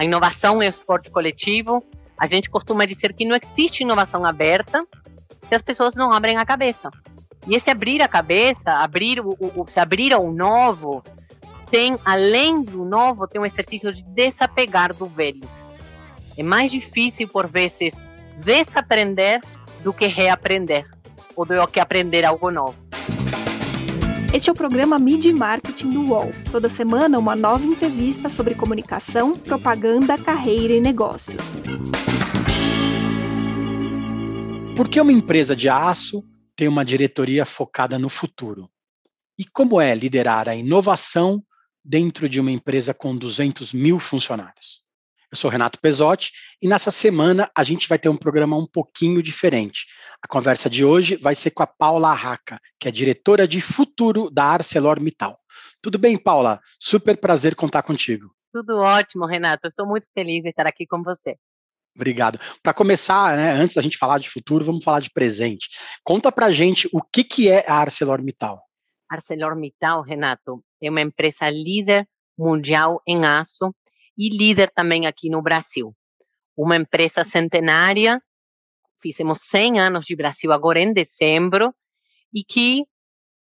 A inovação é o esporte coletivo. A gente costuma dizer que não existe inovação aberta se as pessoas não abrem a cabeça. E esse abrir a cabeça, abrir o, o, se abrir ao novo, tem, além do novo, tem um exercício de desapegar do velho. É mais difícil, por vezes, desaprender do que reaprender, ou do que aprender algo novo. Este é o programa Mid Marketing do UOL. Toda semana, uma nova entrevista sobre comunicação, propaganda, carreira e negócios. Por que uma empresa de aço tem uma diretoria focada no futuro? E como é liderar a inovação dentro de uma empresa com 200 mil funcionários? Eu sou Renato Pesotti e nessa semana a gente vai ter um programa um pouquinho diferente. A conversa de hoje vai ser com a Paula Arraca, que é diretora de futuro da ArcelorMittal. Tudo bem, Paula? Super prazer contar contigo. Tudo ótimo, Renato. Estou muito feliz de estar aqui com você. Obrigado. Para começar, né, antes da gente falar de futuro, vamos falar de presente. Conta para gente o que, que é a ArcelorMittal. ArcelorMittal, Renato, é uma empresa líder mundial em aço e líder também aqui no Brasil. Uma empresa centenária, fizemos 100 anos de Brasil agora em dezembro, e que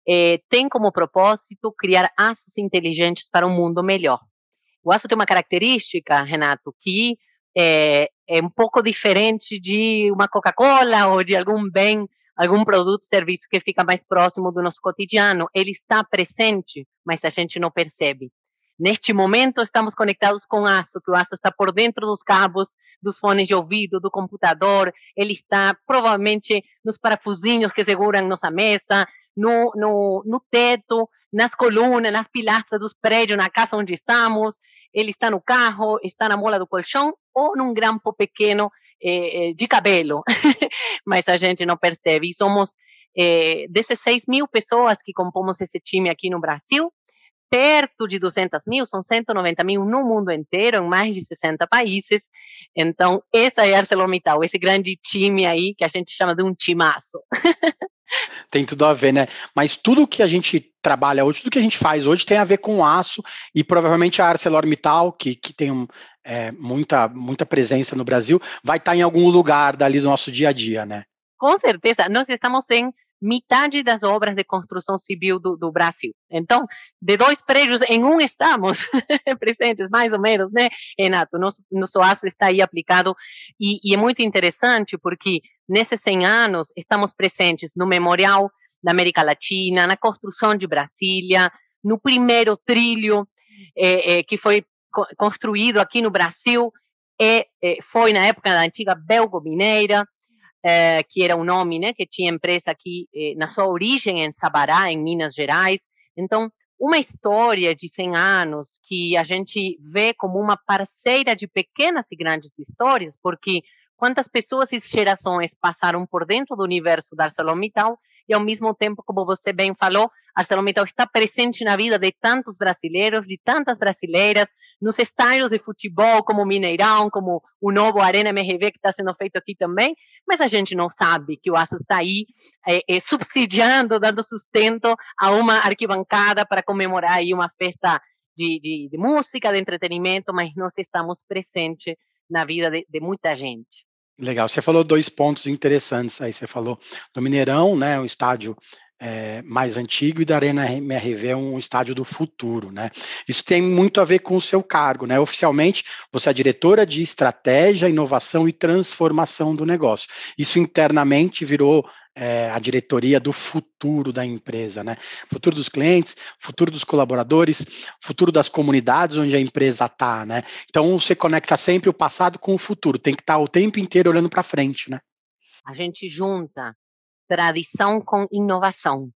eh, tem como propósito criar aços inteligentes para um mundo melhor. O aço tem uma característica, Renato, que é, é um pouco diferente de uma Coca-Cola ou de algum bem, algum produto, serviço que fica mais próximo do nosso cotidiano. Ele está presente, mas a gente não percebe. Neste momento, estamos conectados com aço, que o aço está por dentro dos cabos, dos fones de ouvido, do computador, ele está provavelmente nos parafusinhos que seguram nossa mesa, no, no, no teto, nas colunas, nas pilastras dos prédios, na casa onde estamos, ele está no carro, está na mola do colchão ou num grampo pequeno eh, eh de cabelo, mas a gente não percebe. E somos eh, 16 mil pessoas que compomos esse time aqui no Brasil, perto de 200 mil, são 190 mil no mundo inteiro, em mais de 60 países. Então, essa é a ArcelorMittal, esse grande time aí que a gente chama de um timaço. tem tudo a ver, né? Mas tudo que a gente trabalha hoje, tudo que a gente faz hoje tem a ver com aço e provavelmente a ArcelorMittal, que, que tem um, é, muita, muita presença no Brasil, vai estar em algum lugar dali do nosso dia a dia, né? Com certeza, nós estamos em metade das obras de construção civil do, do, Brasil. Então, de dois prédios em um estamos presentes, mais ou menos, né, Renato? Nosso, nosso aço está aí aplicado e, e, é muito interessante porque nesses 100 anos estamos presentes no Memorial da América Latina, na construção de Brasília, no primeiro trilho é, é, que foi construído aqui no Brasil, é, foi na época da antiga Belgo Mineira, eh, que era um nome né, que tinha empresa aqui eh, na sua origem em Sabará, em Minas Gerais. Então, uma história de 100 anos que a gente vê como uma parceira de pequenas e grandes histórias, porque quantas pessoas e gerações passaram por dentro do universo da ArcelorMittal e ao mesmo tempo, como você bem falou, ArcelorMittal está presente na vida de tantos brasileiros, de tantas brasileiras, nos estádios de futebol, como Mineirão, como o novo Arena MRV, que está sendo feito aqui também, mas a gente não sabe que o Aço está aí é, é, subsidiando, dando sustento a uma arquibancada para comemorar aí uma festa de, de, de música, de entretenimento, mas nós estamos presentes na vida de, de muita gente. Legal, você falou dois pontos interessantes aí. Você falou do Mineirão, né, o estádio é, mais antigo e da Arena MRV é um estádio do futuro, né? Isso tem muito a ver com o seu cargo, né? Oficialmente, você é diretora de estratégia, inovação e transformação do negócio. Isso internamente virou é, a diretoria do futuro da empresa, né? Futuro dos clientes, futuro dos colaboradores, futuro das comunidades onde a empresa está, né? Então você conecta sempre o passado com o futuro, tem que estar tá o tempo inteiro olhando para frente, né? A gente junta tradição com inovação.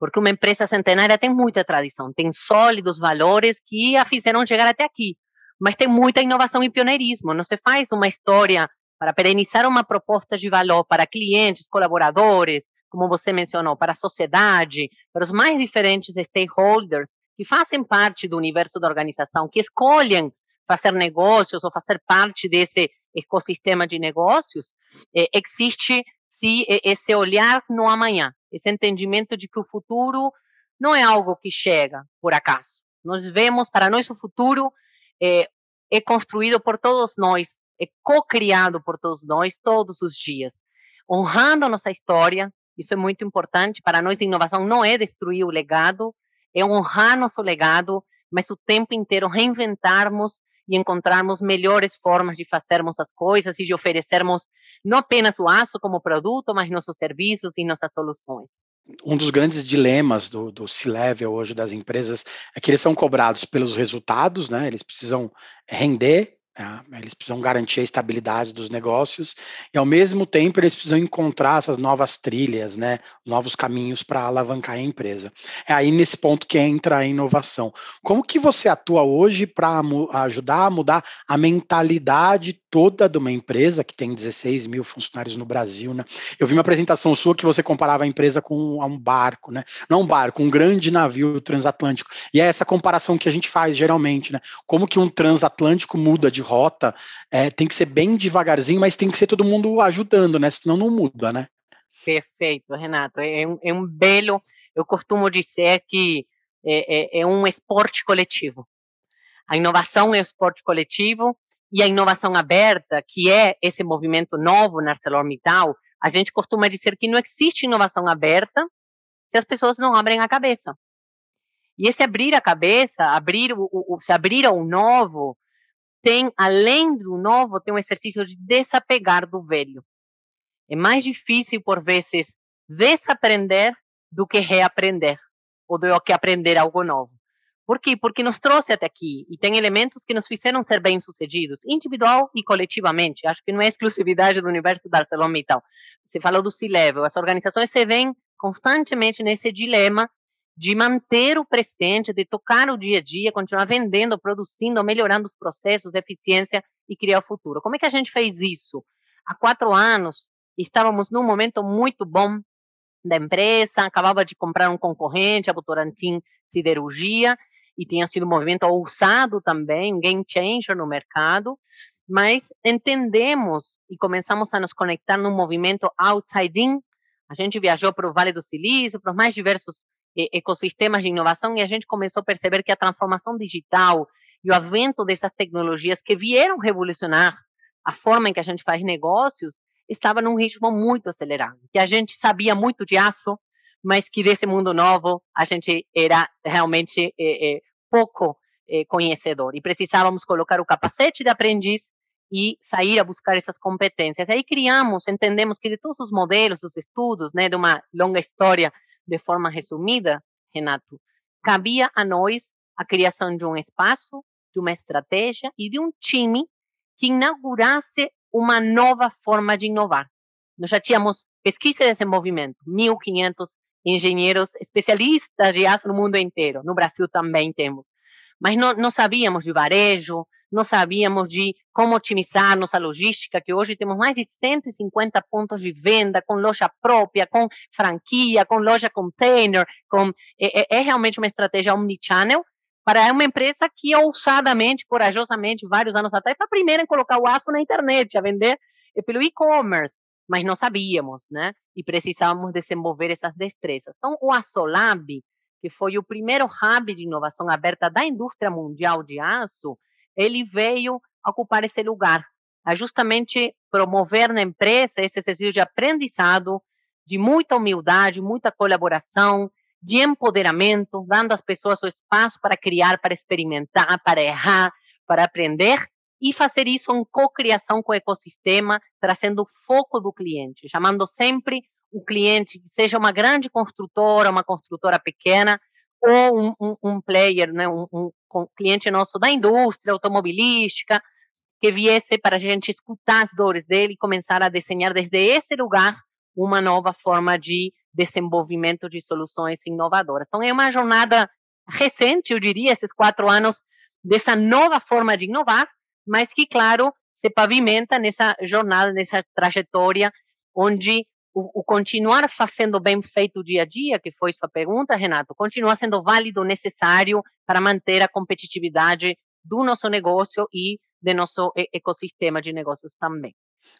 Porque uma empresa centenária tem muita tradição, tem sólidos valores que a fizeram chegar até aqui. Mas tem muita inovação e pioneirismo. Não se faz uma história para perenizar uma proposta de valor para clientes, colaboradores, como você mencionou, para a sociedade, para os mais diferentes stakeholders que fazem parte do universo da organização, que escolhem fazer negócios ou fazer parte desse ecossistema de negócios, eh, existe se esse olhar no amanhã, esse entendimento de que o futuro não é algo que chega por acaso. Nós vemos para nós o futuro é é construído por todos nós, é co-criado por todos nós todos os dias, honrando nossa história. Isso é muito importante. Para nós, inovação não é destruir o legado, é honrar nosso legado, mas o tempo inteiro reinventarmos e encontrarmos melhores formas de fazermos as coisas e de oferecermos não apenas o aço como produto, mas nossos serviços e nossas soluções. Um dos grandes dilemas do, do C-Level hoje das empresas é que eles são cobrados pelos resultados, né? Eles precisam render é, eles precisam garantir a estabilidade dos negócios e, ao mesmo tempo, eles precisam encontrar essas novas trilhas, né, novos caminhos para alavancar a empresa. É aí nesse ponto que entra a inovação. Como que você atua hoje para ajudar a mudar a mentalidade toda de uma empresa que tem 16 mil funcionários no Brasil? Né? Eu vi uma apresentação sua que você comparava a empresa com um barco, né? não um barco, um grande navio transatlântico. E é essa comparação que a gente faz geralmente, né? Como que um transatlântico muda de rota, é, tem que ser bem devagarzinho, mas tem que ser todo mundo ajudando, né? Senão não muda, né? Perfeito, Renato. É um, é um belo, eu costumo dizer que é, é, é um esporte coletivo. A inovação é um esporte coletivo e a inovação aberta, que é esse movimento novo na ArcelorMittal, a gente costuma dizer que não existe inovação aberta se as pessoas não abrem a cabeça. E esse abrir a cabeça, abrir o, o se abrir ao novo, tem, além do novo, tem um exercício de desapegar do velho. É mais difícil, por vezes, desaprender do que reaprender, ou do que aprender algo novo. Por quê? Porque nos trouxe até aqui e tem elementos que nos fizeram ser bem-sucedidos, individual e coletivamente. Acho que não é exclusividade do universo da ArcelorMittal. Você falou do C-Level. As organizações se veem constantemente nesse dilema de manter o presente, de tocar o dia a dia, continuar vendendo, produzindo, melhorando os processos, eficiência e criar o futuro. Como é que a gente fez isso? Há quatro anos, estávamos num momento muito bom da empresa, acabava de comprar um concorrente, a Votorantim Siderurgia, e tinha sido um movimento ousado também, um game changer no mercado, mas entendemos e começamos a nos conectar num movimento outside in. A gente viajou para o Vale do Silício, para os mais diversos ecossistemas de inovação e a gente começou a perceber que a transformação digital e o avento dessas tecnologias que vieram revolucionar a forma em que a gente faz negócios estava num ritmo muito acelerado. Que a gente sabia muito de aço, mas que desse mundo novo a gente era realmente é, é, pouco é, conhecedor e precisávamos colocar o capacete de aprendiz e sair a buscar essas competências. Aí criamos, entendemos que de todos os modelos, os estudos, né, de uma longa história de forma resumida, Renato, cabia a nós a criação de um espaço, de uma estratégia e de um time que inaugurasse uma nova forma de inovar. Nós já tínhamos pesquisa e desenvolvimento, 1.500 engenheiros especialistas de aço no mundo inteiro, no Brasil também temos, mas não, não sabíamos de varejo, não sabíamos de como otimizar nossa logística, que hoje temos mais de 150 pontos de venda, com loja própria, com franquia, com loja container, com, é, é, é realmente uma estratégia omnichannel para uma empresa que ousadamente, corajosamente, vários anos atrás, foi a primeira em colocar o aço na internet, a vender é, pelo e-commerce, mas não sabíamos, né? E precisávamos desenvolver essas destrezas. Então, o Açolab, que foi o primeiro hub de inovação aberta da indústria mundial de aço, ele veio ocupar esse lugar, a justamente promover na empresa esse exercício de aprendizado, de muita humildade, muita colaboração, de empoderamento, dando às pessoas o espaço para criar, para experimentar, para errar, para aprender e fazer isso em cocriação com o ecossistema, trazendo o foco do cliente, chamando sempre o cliente, seja uma grande construtora, uma construtora pequena, ou um, um, player, né, um, um, cliente nosso da indústria automobilística, que viesse para a gente escutar as dores dele e começar a desenhar desde esse lugar uma nova forma de desenvolvimento de soluções inovadoras. Então, é uma jornada recente, eu diria, esses quatro anos dessa nova forma de inovar, mas que, claro, se pavimenta nessa jornada, nessa trajetória, onde o, o, continuar fazendo bem feito dia a dia, que foi sua pergunta, Renato, continua sendo válido, necessário para manter a competitividade do nosso negócio e do nosso ecossistema de negócios também.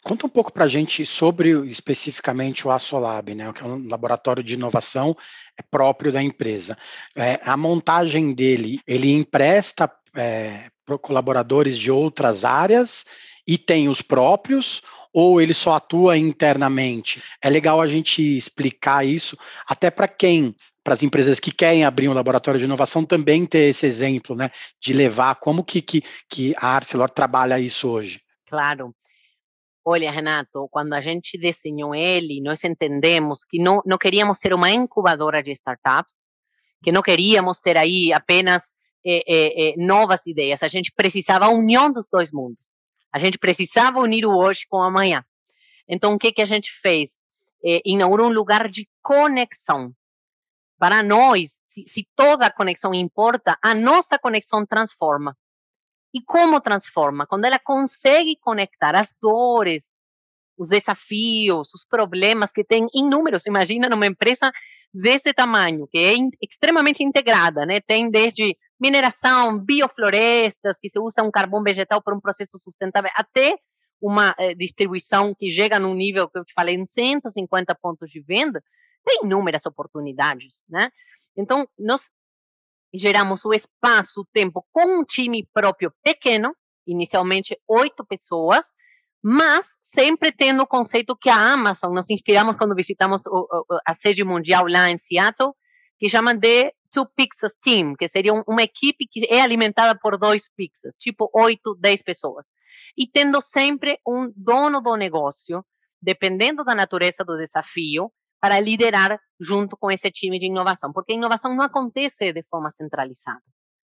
Conta um pouco para a gente sobre especificamente o Asolab, né, que é um laboratório de inovação é próprio da empresa. É, a montagem dele, ele empresta é, colaboradores de outras áreas e tem os próprios, ou ele só atua internamente? É legal a gente explicar isso, até para quem, para as empresas que querem abrir um laboratório de inovação, também ter esse exemplo, né, de levar como que, que, que a Arcelor trabalha isso hoje. Claro. Olha, Renato, quando a gente desenhou ele, nós entendemos que não, não queríamos ser uma incubadora de startups, que não queríamos ter aí apenas é, é, é, novas ideias, a gente precisava a união dos dois mundos. A gente precisava unir o hoje com o amanhã. Então, o que, que a gente fez? inaugurou um lugar de conexão. Para nós, se, se toda a conexão importa, a nossa conexão transforma. E como transforma? Quando ela consegue conectar as dores, os desafios, os problemas que tem inúmeros. Imagina numa empresa desse tamanho, que é in, extremamente integrada, né? Tem desde mineração, bioflorestas, que se usa um carvão vegetal para um processo sustentável, até uma eh, distribuição que chega num nível que eu te falei, em 150 pontos de venda, tem inúmeras oportunidades, né? Então, nós geramos o espaço, o tempo com um time próprio pequeno, inicialmente oito pessoas, mas sempre tendo o conceito que a Amazon, nós inspiramos quando visitamos a sede mundial lá em Seattle, que chama de Two Pizzas Team, que seria uma equipe que é alimentada por dois pizzas, tipo oito, dez pessoas. E tendo sempre um dono do negócio, dependendo da natureza do desafio, para liderar junto com esse time de inovação, porque a inovação não acontece de forma centralizada.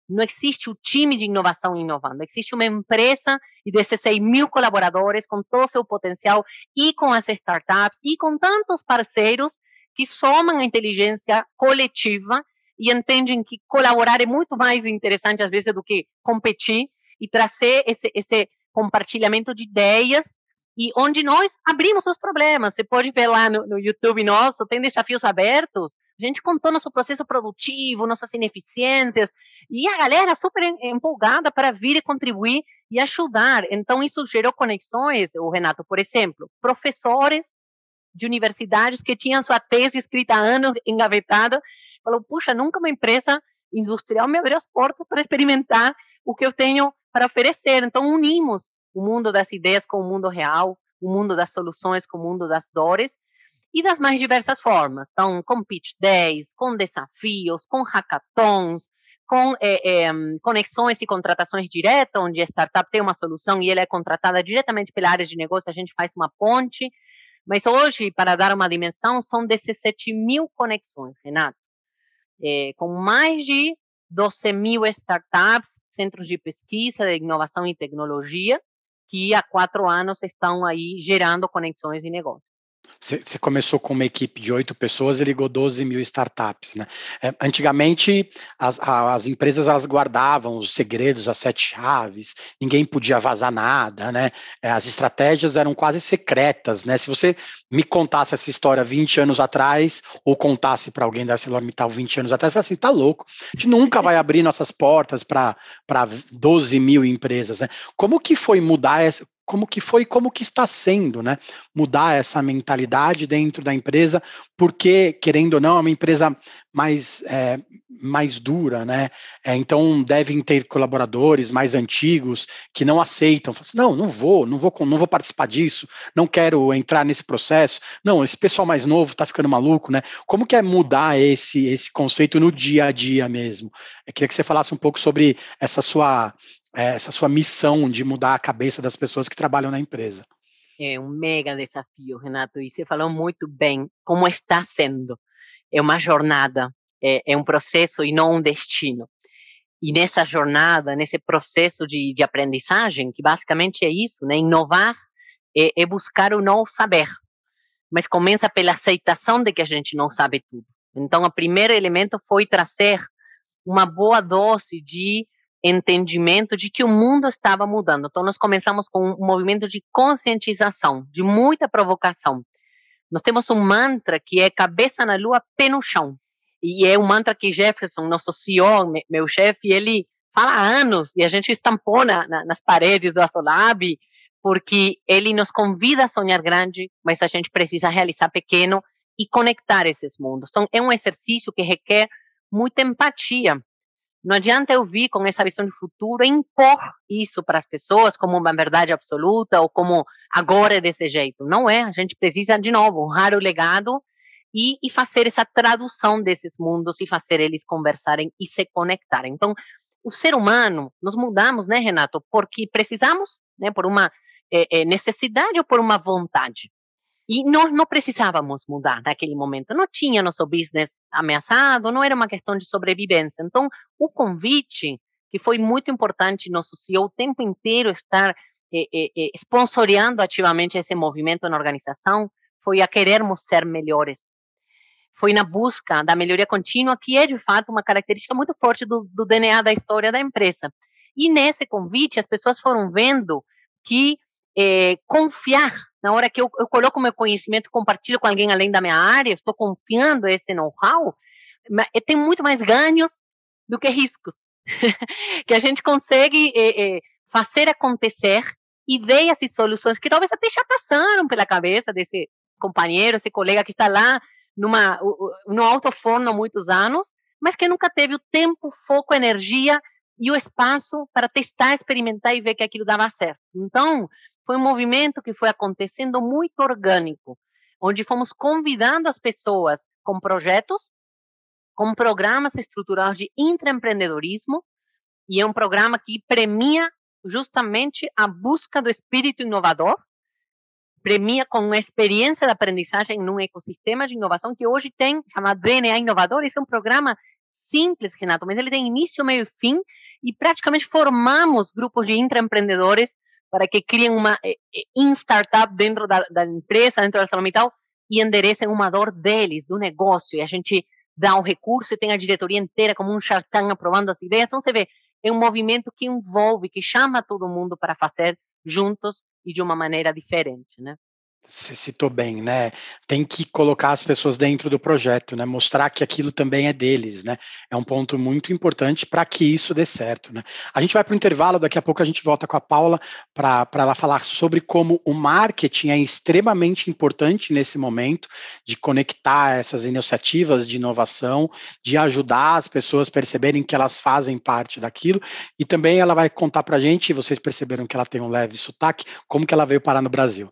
Não existe o time de inovação inovando, existe uma empresa e 16 mil colaboradores com todo o seu potencial e com as startups e com tantos parceiros que somam a inteligência coletiva e entendem que colaborar é muito mais interessante às vezes do que competir e trazer esse, esse compartilhamento de ideias e onde nós abrimos os problemas. Você pode ver lá no, no, YouTube nosso, tem desafios abertos. A gente contou nosso processo produtivo, nossas ineficiências, e a galera super empolgada para vir e contribuir e ajudar. Então, isso gerou conexões, o Renato, por exemplo, professores de universidades que tinham sua tese escrita há anos engavetada, falou, puxa, nunca uma empresa industrial me abriu as portas para experimentar o que eu tenho para oferecer. Então, unimos o mundo das ideias com o mundo real, o mundo das soluções com o mundo das dores, e das mais diversas formas. Então, com pitch 10, com desafios, com hackathons, com é, é, conexões e contratações diretas, onde a startup tem uma solução e ela é contratada diretamente pela área de negócio, a gente faz uma ponte. Mas hoje, para dar uma dimensão, são 17 mil conexões, Renato, é, com mais de 12 mil startups, centros de pesquisa, de inovação e tecnologia, que há quatro anos estão aí gerando conexões e negócios. Você começou com uma equipe de oito pessoas e ligou 12 mil startups, né? É, antigamente, as, as empresas elas guardavam os segredos, as sete chaves, ninguém podia vazar nada, né? É, as estratégias eram quase secretas, né? Se você me contasse essa história 20 anos atrás, ou contasse para alguém da ArcelorMittal 20 anos atrás, você assim, tá louco, a gente nunca vai abrir nossas portas para 12 mil empresas, né? Como que foi mudar essa, como que foi, como que está sendo, né? Mudar essa mentalidade dentro da empresa, porque, querendo ou não, é uma empresa mais, é, mais dura, né? É, então devem ter colaboradores mais antigos que não aceitam. Assim, não, não vou, não vou, não vou participar disso, não quero entrar nesse processo. Não, esse pessoal mais novo está ficando maluco, né? Como que é mudar esse, esse conceito no dia a dia mesmo? Eu queria que você falasse um pouco sobre essa sua essa sua missão de mudar a cabeça das pessoas que trabalham na empresa. É um mega desafio, Renato, e você falou muito bem como está sendo. É uma jornada, é, é um processo e não um destino. E nessa jornada, nesse processo de, de aprendizagem, que basicamente é isso, né? Inovar é, é buscar o não saber, mas começa pela aceitação de que a gente não sabe tudo. Então, o primeiro elemento foi trazer uma boa dose de entendimento de que o mundo estava mudando. Então, nós começamos com um movimento de conscientização, de muita provocação. Nós temos um mantra que é cabeça na lua, pé no chão. E é um mantra que Jefferson, nosso CEO, meu chefe, ele fala há anos, e a gente estampou na, na, nas paredes do Asolab, porque ele nos convida a sonhar grande, mas a gente precisa realizar pequeno e conectar esses mundos. Então, é um exercício que requer muita empatia Não adianta eu vir com essa visão de futuro e impor isso para as pessoas como uma verdade absoluta ou como agora é desse jeito. Não é. A gente precisa, de novo, honrar o legado e, e fazer essa tradução desses mundos e fazer eles conversarem e se conectarem. Então, o ser humano, nós mudamos, né, Renato? Porque precisamos, né, por uma é, é, necessidade ou por uma vontade. E nós não precisávamos mudar naquele momento. Não tinha nosso business ameaçado, não era uma questão de sobrevivência. Então, o convite, que foi muito importante nosso CEO o tempo inteiro estar eh, eh, sponsoreando ativamente esse movimento na organização, foi a querermos ser melhores. Foi na busca da melhoria contínua, que é de fato uma característica muito forte do, do DNA da história da empresa. E nesse convite, as pessoas foram vendo que é, confiar na hora que eu, eu coloco meu conhecimento, compartilho com alguém além da minha área, estou confiando esse know-how, tem muito mais ganhos do que riscos. que a gente consegue é, é, fazer acontecer ideias e soluções que talvez até já passaram pela cabeça desse companheiro, esse colega que está lá numa, no alto forno há muitos anos, mas que nunca teve o tempo, foco, energia e o espaço para testar, experimentar e ver que aquilo dava certo. Então, foi um movimento que foi acontecendo muito orgânico, onde fomos convidando as pessoas com projetos, com programas estruturados de intraempreendedorismo, e é um programa que premia justamente a busca do espírito inovador, premia com uma experiência de aprendizagem num ecossistema de inovação que hoje tem, chamado DNA Inovador, esse é um programa simples, Renato, mas ele tem início, meio e fim, e praticamente formamos grupos de intraempreendedores para que criem uma eh, eh, in startup dentro da, da empresa, dentro da mental e enderecem uma dor deles, do negócio, e a gente dá um recurso e tem a diretoria inteira como um chartão aprovando as ideias. Então, você vê, é um movimento que envolve, que chama todo mundo para fazer juntos e de uma maneira diferente, né? Você citou bem, né? Tem que colocar as pessoas dentro do projeto, né? Mostrar que aquilo também é deles, né? É um ponto muito importante para que isso dê certo, né? A gente vai para o intervalo, daqui a pouco a gente volta com a Paula para ela falar sobre como o marketing é extremamente importante nesse momento de conectar essas iniciativas de inovação, de ajudar as pessoas a perceberem que elas fazem parte daquilo, e também ela vai contar para a gente, vocês perceberam que ela tem um leve sotaque, como que ela veio parar no Brasil.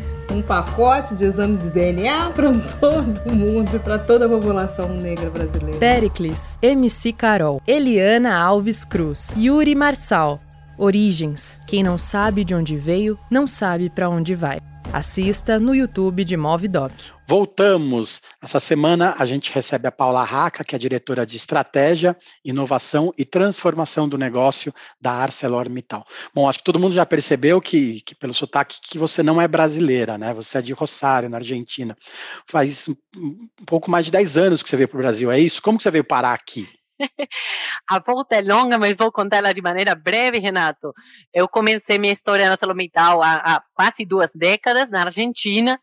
um pacote de exame de DNA para todo mundo, para toda a população negra brasileira. Pericles, MC Carol, Eliana Alves Cruz, Yuri Marçal. Origens. Quem não sabe de onde veio, não sabe para onde vai. Assista no YouTube de Movidoc. Voltamos. Essa semana a gente recebe a Paula Raca, que é diretora de Estratégia, Inovação e Transformação do Negócio da ArcelorMittal. Bom, acho que todo mundo já percebeu que, que pelo sotaque, que você não é brasileira, né? Você é de Rosário, na Argentina. Faz um pouco mais de 10 anos que você veio para o Brasil, é isso? Como que você veio parar aqui? A volta é longa, mas vou contar ela de maneira breve, Renato. Eu comecei minha história na ArcelorMittal há, há quase duas décadas, na Argentina,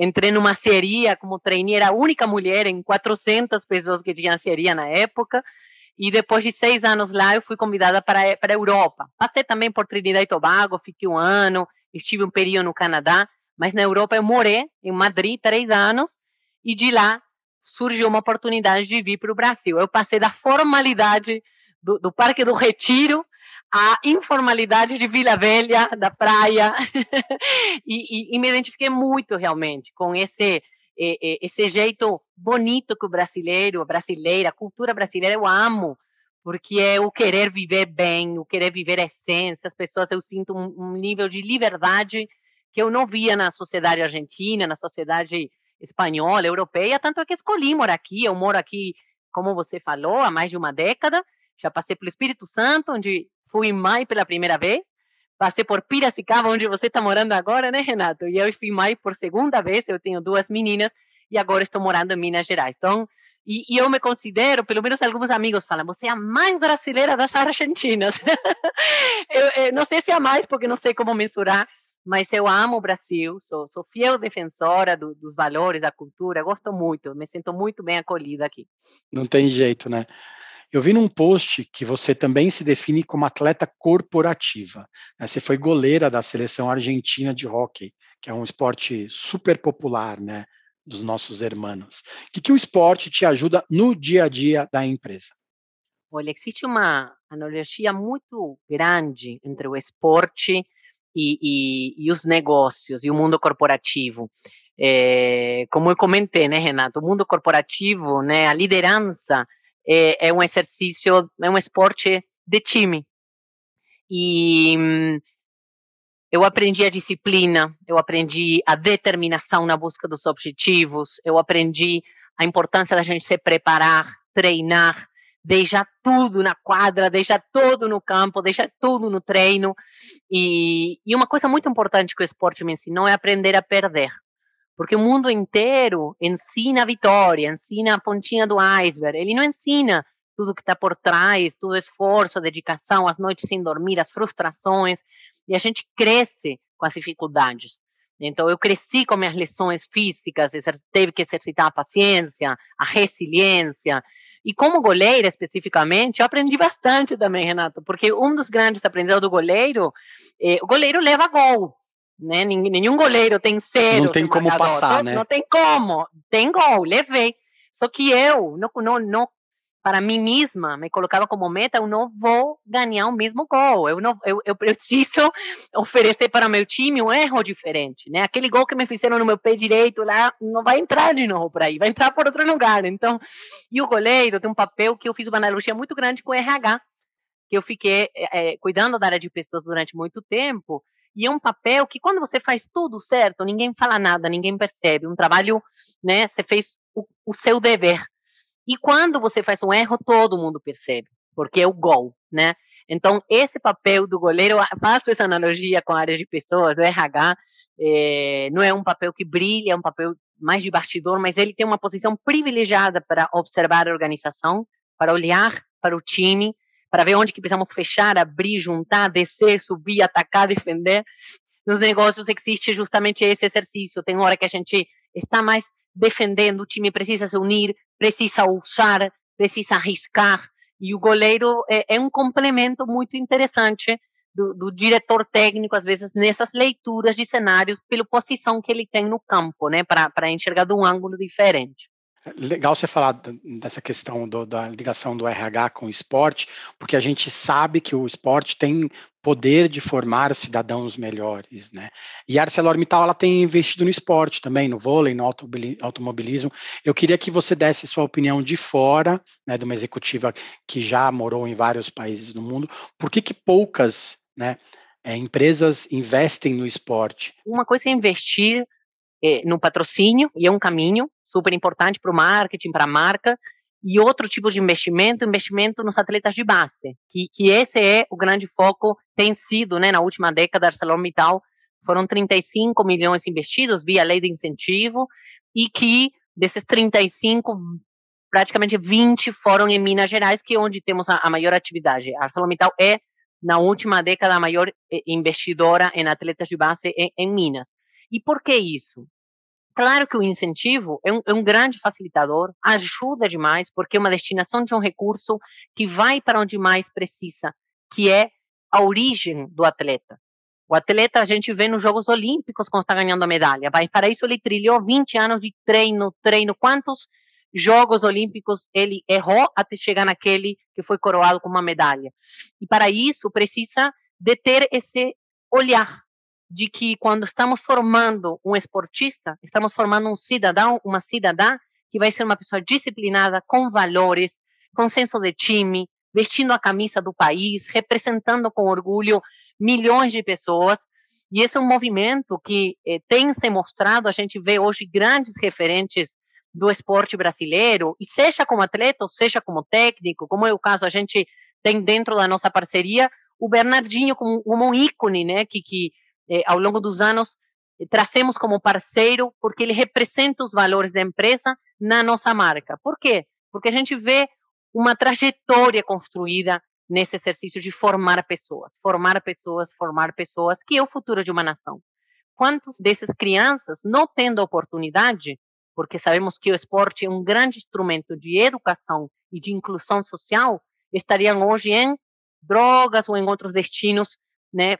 entrei numa seria como trainee, era a única mulher em 400 pessoas que tinham seria na época, e depois de seis anos lá, eu fui convidada para, para a Europa. Passei também por Trinidad e Tobago, fiquei um ano, estive um período no Canadá, mas na Europa eu morei em Madrid três anos, e de lá surgiu uma oportunidade de vir para o Brasil. Eu passei da formalidade do, do Parque do Retiro a informalidade de Vila Velha, da praia, e, e, e, me identifiquei muito realmente com esse esse jeito bonito que o brasileiro, a brasileira, a cultura brasileira eu amo, porque é o querer viver bem, o querer viver a essência, as pessoas, eu sinto um, um nível de liberdade que eu não via na sociedade argentina, na sociedade espanhola, europeia, tanto é que escolhi morar aqui, eu moro aqui, como você falou, há mais de uma década, já passei pelo Espírito Santo, onde fui maio pela primeira vez, passei por Piracicaba, onde você está morando agora, né, Renato? E eu em maio por segunda vez, eu tenho duas meninas, e agora estou morando em Minas Gerais. Então, e, e, eu me considero, pelo menos alguns amigos falam, você é a mais brasileira das argentinas. eu, eu, não sei se é a mais, porque não sei como mensurar, mas eu amo o Brasil, sou, sou fiel defensora do, dos valores, da cultura, gosto muito, me sinto muito bem acolhida aqui. Não tem jeito, né? Eu vi num post que você também se define como atleta corporativa. Né? Você foi goleira da seleção argentina de hóquei, que é um esporte super popular, né? Dos nossos hermanos. O que, que o esporte te ajuda no dia a dia da empresa? Olha, existe uma analogia muito grande entre o esporte e, e, e os negócios e o mundo corporativo. É, como eu comentei, né, Renato, o mundo corporativo, né, a liderança é, é um exercício, é um esporte de time. E hum, eu aprendi a disciplina, eu aprendi a determinação na busca dos objetivos, eu aprendi a importância da gente se preparar, treinar, deixar tudo na quadra, deixar tudo no campo, deixar tudo no treino. E, e uma coisa muito importante que o esporte me ensinou é aprender a perder. Porque o mundo inteiro ensina a vitória, ensina a pontinha do iceberg. Ele não ensina tudo que está por trás, todo o esforço, a dedicação, as noites sem dormir, as frustrações. E a gente cresce com as dificuldades. Então, eu cresci com minhas lições físicas, teve que exercitar a paciência, a resiliência, e como goleira, especificamente, eu aprendi bastante também, Renato, porque um dos grandes aprendizados do goleiro, eh, o goleiro leva gol, né? Nenhum goleiro tem zero. Não tem como marcador. passar, não, né? Não tem como. Tem gol, levei. Só que eu não, não, não para mim mesma, me colocava como meta, eu não vou ganhar o mesmo gol. Eu não, eu, eu preciso oferecer para meu time um erro diferente, né? Aquele gol que me fizeram no meu pé direito lá, não vai entrar de novo por aí, vai entrar por outro lugar. Então, e o goleiro tem um papel que eu fiz uma analogia muito grande com o RH, que eu fiquei é, cuidando da área de pessoas durante muito tempo, e é um papel que quando você faz tudo certo, ninguém fala nada, ninguém percebe. Um trabalho, né? Você fez o, o seu dever. E quando você faz um erro, todo mundo percebe, porque é o gol, né? Então, esse papel do goleiro, faço essa analogia com a área de pessoas, do RH, é, não é um papel que brilha, é um papel mais de bastidor, mas ele tem uma posição privilegiada para observar a organização, para olhar para o time, para ver onde que precisamos fechar, abrir, juntar, descer, subir, atacar, defender. Nos negócios existe justamente esse exercício. Tem hora que a gente está mais defendendo, o time precisa se unir, precisa usar, precisa arriscar. E o goleiro é, é um complemento muito interessante do, do, diretor técnico, às vezes, nessas leituras de cenários, pela posição que ele tem no campo, né, para enxergar de um ângulo diferente. Legal você falar dessa questão do, da ligação do RH com o esporte, porque a gente sabe que o esporte tem poder de formar cidadãos melhores, né? E a ArcelorMittal ela tem investido no esporte também, no vôlei, no automobilismo. Eu queria que você desse sua opinião de fora, né, de uma executiva que já morou em vários países do mundo. Por que que poucas, né, é, empresas investem no esporte? Uma coisa é investir é, no patrocínio, e é um caminho super importante para o marketing, para a marca, e outro tipo de investimento, investimento nos atletas de base, que, que esse é o grande foco, tem sido, né, na última década, ArcelorMittal, foram 35 milhões investidos via lei de incentivo, e que desses 35, praticamente 20 foram em Minas Gerais, que é onde temos a, a maior atividade. A ArcelorMittal é, na última década, a maior eh, investidora em atletas de base em, em Minas. E por que isso? Claro que o incentivo é um, é um, grande facilitador, ajuda demais, porque é uma destinação de um recurso que vai para onde mais precisa, que é a origem do atleta. O atleta a gente vê nos Jogos Olímpicos quando está ganhando a medalha. Vai para isso ele trilhou 20 anos de treino, treino. Quantos Jogos Olímpicos ele errou até chegar naquele que foi coroado com uma medalha? E para isso precisa de ter esse olhar de que quando estamos formando um esportista, estamos formando um cidadão, uma cidadã que vai ser uma pessoa disciplinada, com valores, com senso de time, vestindo a camisa do país, representando com orgulho milhões de pessoas. E esse é um movimento que eh, tem se mostrado, a gente vê hoje grandes referentes do esporte brasileiro, e seja como atleta, seja como técnico, como é o caso, a gente tem dentro da nossa parceria o Bernardinho como, como um ícone, né, que, que eh, ao longo dos anos eh, trazemos como parceiro, porque ele representa os valores da empresa na nossa marca. Por quê? Porque a gente vê uma trajetória construída nesse exercício de formar pessoas, formar pessoas, formar pessoas, que é o futuro de uma nação. Quantos dessas crianças, não tendo oportunidade, porque sabemos que o esporte é um grande instrumento de educação e de inclusão social, estariam hoje em drogas ou em outros destinos, né,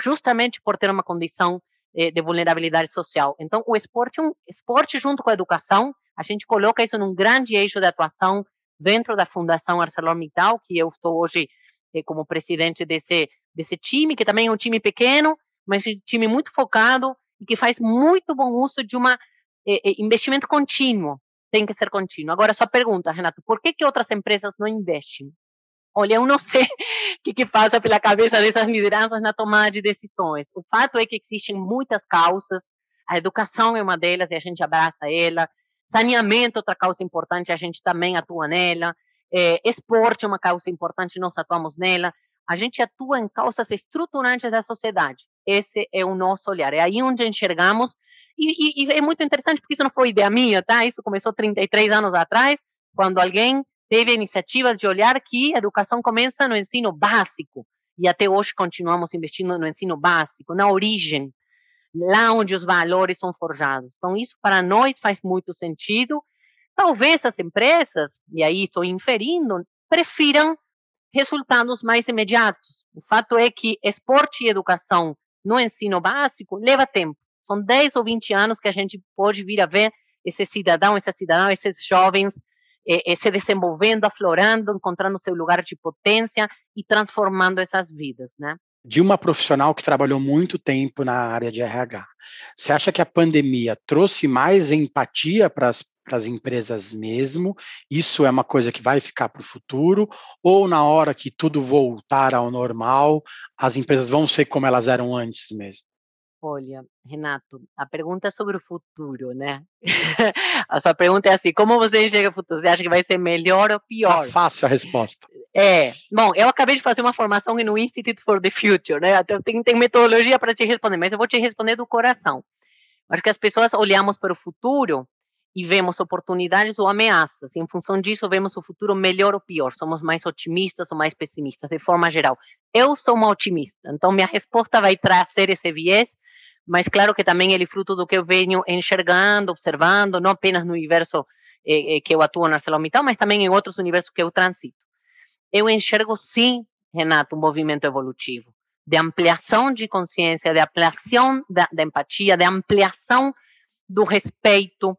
justamente por ter uma condição eh, de vulnerabilidade social. Então, o esporte, um esporte junto com a educação, a gente coloca isso num grande eixo de atuação dentro da Fundação ArcelorMittal, que eu estou hoje eh, como presidente desse desse time, que também é um time pequeno, mas um time muito focado e que faz muito bom uso de uma eh, investimento contínuo. Tem que ser contínuo. Agora, sua pergunta, Renato, por que que outras empresas não investem? Olha, eu não sei que, que passa pela cabeça dessas lideranças na tomada de decisões. O fato é que existem muitas causas, a educação é uma delas e a gente abraça ela, saneamento, outra causa importante, a gente também atua nela, é, esporte é uma causa importante, nós atuamos nela, a gente atua em causas estruturantes da sociedade. Esse é o nosso olhar, é aí onde enxergamos, e, e, e é muito interessante porque isso não foi ideia minha, tá? Isso começou 33 anos atrás, quando alguém teve a iniciativa de olhar que a educação começa no ensino básico, e até hoje continuamos investindo no ensino básico, na origem, lá onde os valores são forjados. Então, isso para nós faz muito sentido. Talvez as empresas, e aí estou inferindo, prefiram resultados mais imediatos. O fato é que esporte e educação no ensino básico leva tempo. São 10 ou 20 anos que a gente pode vir a ver esse cidadão, essa cidadã, esses jovens se desenvolvendo, aflorando, encontrando seu lugar de potência e transformando essas vidas, né? De uma profissional que trabalhou muito tempo na área de RH, você acha que a pandemia trouxe mais empatia para as empresas mesmo? Isso é uma coisa que vai ficar para o futuro? Ou na hora que tudo voltar ao normal, as empresas vão ser como elas eram antes mesmo? Olha, Renato, a pergunta é sobre o futuro, né? a sua pergunta é assim: como você enxerga o futuro? Você acha que vai ser melhor ou pior? Tá fácil a resposta. É, bom, eu acabei de fazer uma formação no Institute for the Future, né? Então tem, tem metodologia para te responder, mas eu vou te responder do coração. Acho que as pessoas olhamos para o futuro e vemos oportunidades ou ameaças. E em função disso, vemos o futuro melhor ou pior. Somos mais otimistas ou mais pessimistas, de forma geral. Eu sou uma otimista, então minha resposta vai trazer esse viés mas claro que também ele é fruto do que eu venho enxergando, observando, não apenas no universo eh, eh, que eu atuo na ArcelorMittal, mas também em outros universos que eu transito. Eu enxergo, sim, Renato, um movimento evolutivo de ampliação de consciência, de ampliação da, da empatia, de ampliação do respeito.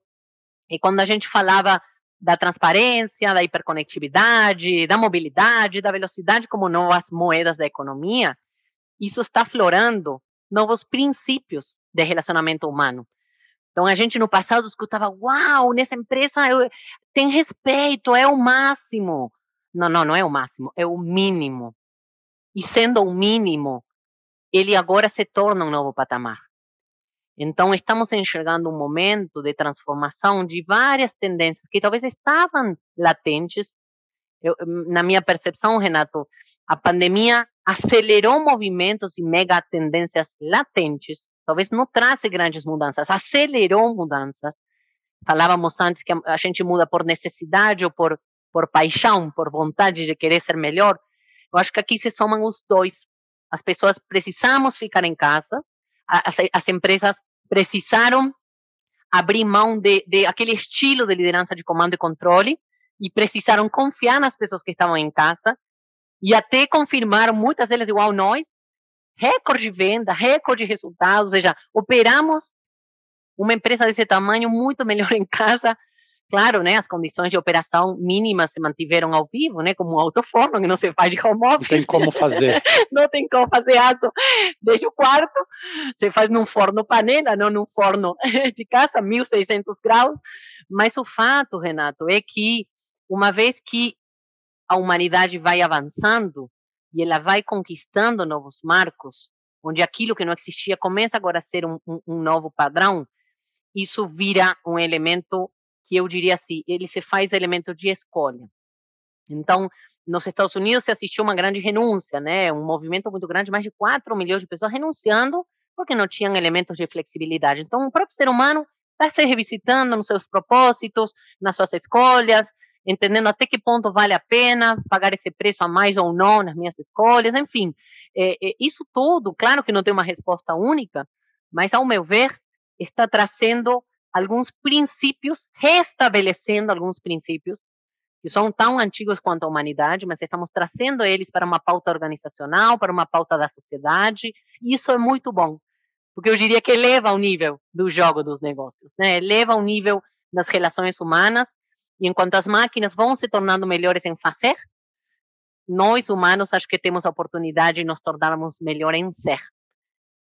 E quando a gente falava da transparência, da hiperconectividade, da mobilidade, da velocidade como novas moedas da economia, isso está florando novos princípios de relacionamento humano. Então, a gente no passado escutava, uau, nessa empresa eu, tem respeito, é o máximo. Não, não, não é o máximo, é o mínimo. E sendo o mínimo, ele agora se torna um novo patamar. Então, estamos enxergando um momento de transformação de várias tendências que talvez estavam latentes. Eu, na minha percepção, Renato, a pandemia acelerou movimentos e mega tendências latentes, talvez não traze grandes mudanças, acelerou mudanças. Falávamos antes que a gente muda por necessidade ou por, por paixão, por vontade de querer ser melhor. Eu acho que aqui se somam os dois. As pessoas precisamos ficar em casa, as, as empresas precisaram abrir mão de, de aquele estilo de liderança de comando e controle e precisaram confiar nas pessoas que estavam em casa e até confirmaram, muitas delas igual nós, recorde de venda, recorde de resultados, ou seja, operamos uma empresa desse tamanho muito melhor em casa. Claro, né, as condições de operação mínimas se mantiveram ao vivo, né, como um autoforno, que não se faz de home office. Não tem como fazer. não tem como fazer aço desde o quarto. Você faz num forno panela, não num forno de casa, 1600 graus. Mas o fato, Renato, é que uma vez que a humanidade vai avançando e ela vai conquistando novos marcos, onde aquilo que não existia começa agora a ser um, um, um novo padrão, isso vira um elemento que eu diria assim, ele se faz elemento de escolha. Então, nos Estados Unidos se assistiu uma grande renúncia, né? Um movimento muito grande, mais de 4 milhões de pessoas renunciando porque não tinham elementos de flexibilidade. Então, o próprio ser humano está se revisitando nos seus propósitos, nas suas escolhas, entendendo até que ponto vale a pena pagar esse preço a mais ou não nas minhas escolhas, enfim. É, é, isso tudo, claro que não tem uma resposta única, mas, ao meu ver, está trazendo alguns princípios, restabelecendo alguns princípios que são tão antigos quanto a humanidade, mas estamos trazendo eles para uma pauta organizacional, para uma pauta da sociedade, e isso é muito bom, porque eu diria que eleva o nível do jogo dos negócios, né? eleva o nível das relações humanas, e enquanto as máquinas vão se tornando melhores em fazer, nós humanos acho que temos a oportunidade de nos tornarmos melhor em ser.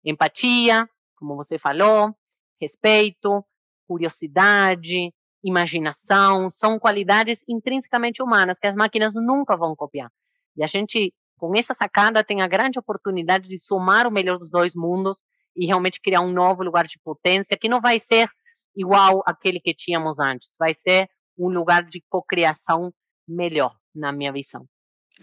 Empatia, como você falou, respeito, curiosidade, imaginação, são qualidades intrinsecamente humanas que as máquinas nunca vão copiar. E a gente, com essa sacada, tem a grande oportunidade de somar o melhor dos dois mundos e realmente criar um novo lugar de potência que não vai ser igual aquele que tínhamos antes, vai ser um lugar de cocriação melhor, na minha visão.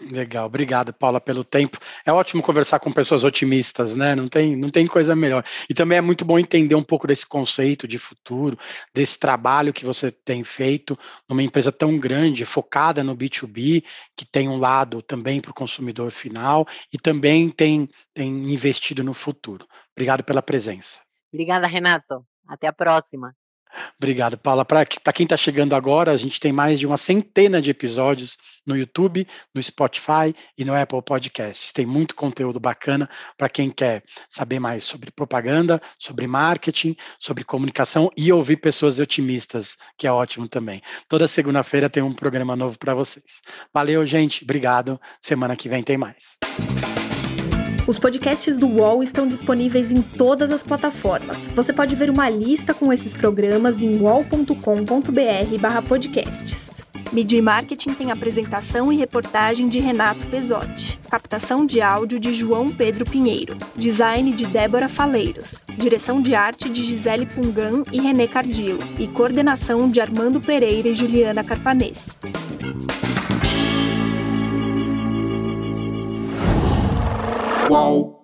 Legal, obrigado, Paula, pelo tempo. É ótimo conversar com pessoas otimistas, né? Não tem, não tem coisa melhor. E também é muito bom entender um pouco desse conceito de futuro, desse trabalho que você tem feito numa empresa tão grande, focada no B2B, que tem um lado também para o consumidor final e também tem, tem investido no futuro. Obrigado pela presença. Obrigada, Renato. Até a próxima. Obrigado, Paula. Para quem está chegando agora, a gente tem mais de uma centena de episódios no YouTube, no Spotify e no Apple Podcasts. Tem muito conteúdo bacana para quem quer saber mais sobre propaganda, sobre marketing, sobre comunicação e ouvir pessoas otimistas, que é ótimo também. Toda segunda-feira tem um programa novo para vocês. Valeu, gente. Obrigado. Semana que vem tem mais. Os podcasts do UOL estão disponíveis em todas as plataformas. Você pode ver uma lista com esses programas em wall.com.br/podcasts. Media Marketing tem apresentação e reportagem de Renato Pesotti, captação de áudio de João Pedro Pinheiro, design de Débora Faleiros, direção de arte de Gisele Pungan e René Cardillo e coordenação de Armando Pereira e Juliana Carpanês. Qual?